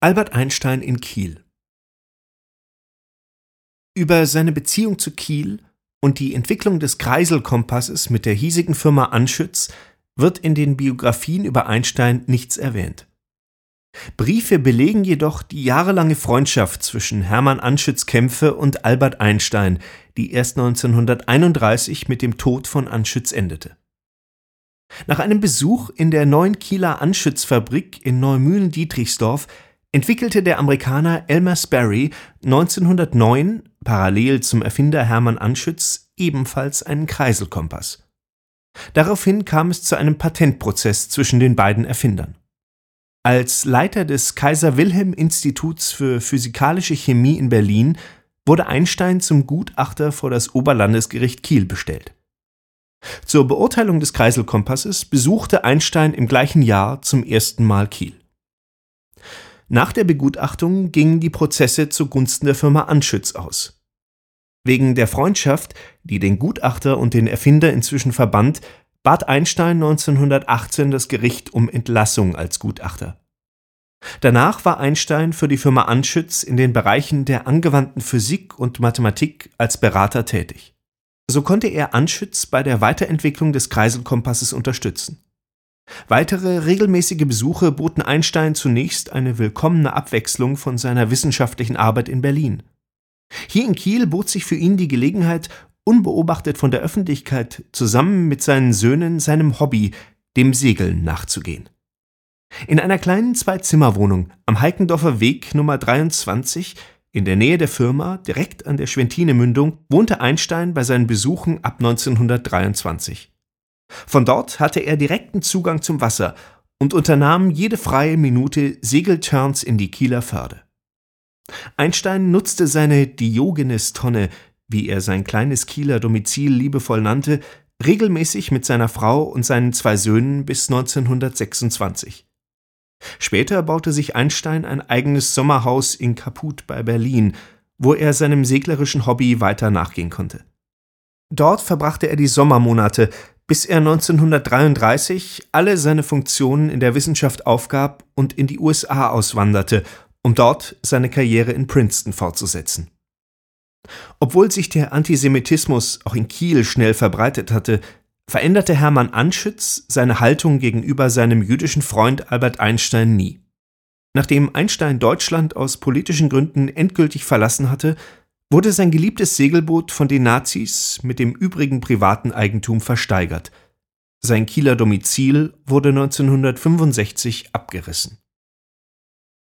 Albert Einstein in Kiel Über seine Beziehung zu Kiel und die Entwicklung des Kreiselkompasses mit der hiesigen Firma Anschütz wird in den Biografien über Einstein nichts erwähnt. Briefe belegen jedoch die jahrelange Freundschaft zwischen Hermann Anschütz-Kämpfe und Albert Einstein, die erst 1931 mit dem Tod von Anschütz endete nach einem Besuch in der neuen Kieler Anschützfabrik in Neumühlen-Dietrichsdorf entwickelte der Amerikaner Elmer Sperry 1909 parallel zum Erfinder Hermann Anschütz ebenfalls einen Kreiselkompass. Daraufhin kam es zu einem Patentprozess zwischen den beiden Erfindern. Als Leiter des Kaiser Wilhelm Instituts für physikalische Chemie in Berlin wurde Einstein zum Gutachter vor das Oberlandesgericht Kiel bestellt zur Beurteilung des Kreiselkompasses besuchte Einstein im gleichen Jahr zum ersten Mal Kiel. Nach der Begutachtung gingen die Prozesse zugunsten der Firma Anschütz aus. Wegen der Freundschaft, die den Gutachter und den Erfinder inzwischen verband, bat Einstein 1918 das Gericht um Entlassung als Gutachter. Danach war Einstein für die Firma Anschütz in den Bereichen der angewandten Physik und Mathematik als Berater tätig so konnte er Anschütz bei der Weiterentwicklung des Kreiselkompasses unterstützen. Weitere regelmäßige Besuche boten Einstein zunächst eine willkommene Abwechslung von seiner wissenschaftlichen Arbeit in Berlin. Hier in Kiel bot sich für ihn die Gelegenheit, unbeobachtet von der Öffentlichkeit zusammen mit seinen Söhnen seinem Hobby, dem Segeln, nachzugehen. In einer kleinen Zwei-Zimmer-Wohnung am Heikendorfer Weg Nummer 23 in der Nähe der Firma, direkt an der Schwentine-Mündung, wohnte Einstein bei seinen Besuchen ab 1923. Von dort hatte er direkten Zugang zum Wasser und unternahm jede freie Minute Segelturns in die Kieler Förde. Einstein nutzte seine Diogenes-Tonne, wie er sein kleines Kieler Domizil liebevoll nannte, regelmäßig mit seiner Frau und seinen zwei Söhnen bis 1926. Später baute sich Einstein ein eigenes Sommerhaus in Kaput bei Berlin, wo er seinem seglerischen Hobby weiter nachgehen konnte. Dort verbrachte er die Sommermonate, bis er 1933 alle seine Funktionen in der Wissenschaft aufgab und in die USA auswanderte, um dort seine Karriere in Princeton fortzusetzen. Obwohl sich der Antisemitismus auch in Kiel schnell verbreitet hatte, veränderte Hermann Anschütz seine Haltung gegenüber seinem jüdischen Freund Albert Einstein nie. Nachdem Einstein Deutschland aus politischen Gründen endgültig verlassen hatte, wurde sein geliebtes Segelboot von den Nazis mit dem übrigen privaten Eigentum versteigert. Sein Kieler Domizil wurde 1965 abgerissen